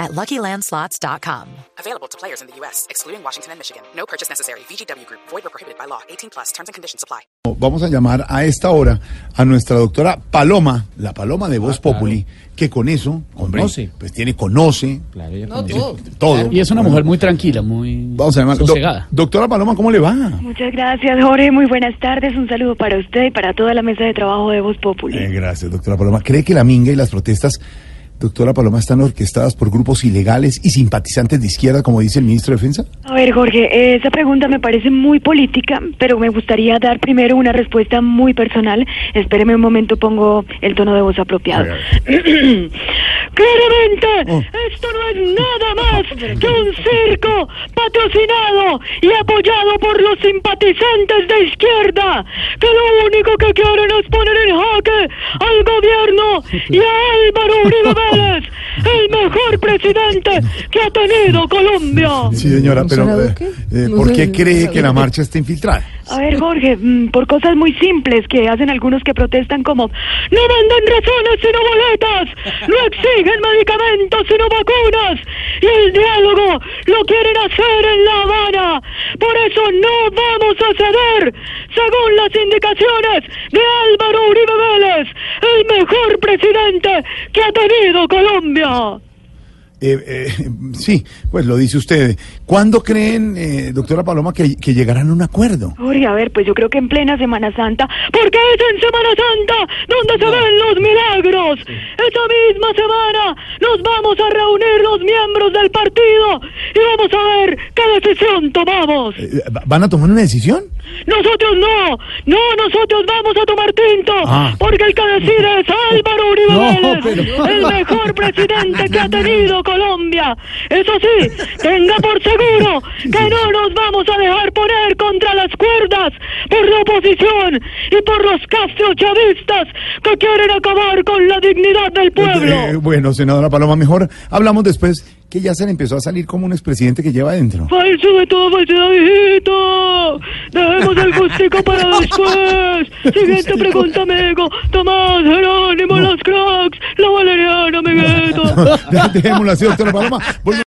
at LuckyLandSlots.com. Available to players in the U.S., excluding Washington and Michigan. No purchase necessary. VGW Group. Void or prohibited by law. 18 plus. Terms and conditions apply. Vamos a llamar a esta hora a nuestra doctora Paloma, la Paloma de Voz Populi, que con eso, hombre, Conoce. pues tiene, conoce Claro, ella conoce. todo. Y es una mujer muy tranquila, muy Vamos a llamar. Do- sosegada. doctora Paloma, ¿cómo le va? Muchas gracias, Jorge. Muy buenas tardes. Un saludo para usted y para toda la mesa de trabajo de Voz Populi. Eh, gracias, doctora Paloma. ¿Cree que la minga y las protestas, doctora Paloma, están orquestadas por grupos ilegales y simpatizantes de izquierda, como dice el ministro de Defensa? A ver, Jorge, esa pregunta me parece muy política, pero me gustaría dar primero una respuesta muy personal. Espéreme un momento, pongo el tono de voz apropiado. Claramente, Oh. esto no es nada más que un circo patrocinado y apoyado por los simpatizantes de izquierda, que lo único que quieren es poner en jaque gobierno y a Álvaro Uribe Vélez, el mejor presidente que ha tenido Colombia. Sí, señora, pero eh, eh, ¿por qué cree que la marcha está infiltrada? A ver, Jorge, mm, por cosas muy simples que hacen algunos que protestan como no mandan razones sino boletas, no exigen medicamentos sino vacunas y el diálogo lo quieren hacer en La Habana. Por eso no vamos a ceder, según las indicaciones de Álvaro Uribe Vélez, el mejor presidente que ha tenido Colombia. Eh, eh, sí, pues lo dice usted. ¿Cuándo creen, eh, doctora Paloma, que, que llegarán a un acuerdo? Jorge, a ver, pues yo creo que en plena Semana Santa, porque es en Semana Santa donde se ven los milagros. Esa misma semana nos vamos a reunir los miembros del partido y vamos a ver qué decisión tomamos. Eh, ¿va- ¿Van a tomar una decisión? Nosotros no, no, nosotros vamos a tomar tinto, Ah. porque el que decide es Álvaro Uribe No, Vélez, pero- el mejor presidente que ha tenido Colombia. Eso sí, tenga por seguro que no nos vamos a dejar poner contra las cuerdas por la oposición y por los chavistas que quieren acabar con la dignidad del pueblo. Eh, bueno, senadora Paloma, mejor hablamos después, que ya se le empezó a salir como un expresidente que lleva adentro. Falso de todo, falsedad, hijito. Gustico para después. Siguiente pregunta, amigo. Tomás, Jerónimo, los cracks, la valeriana, amiguito. Dejémoslo así, doctora Paloma.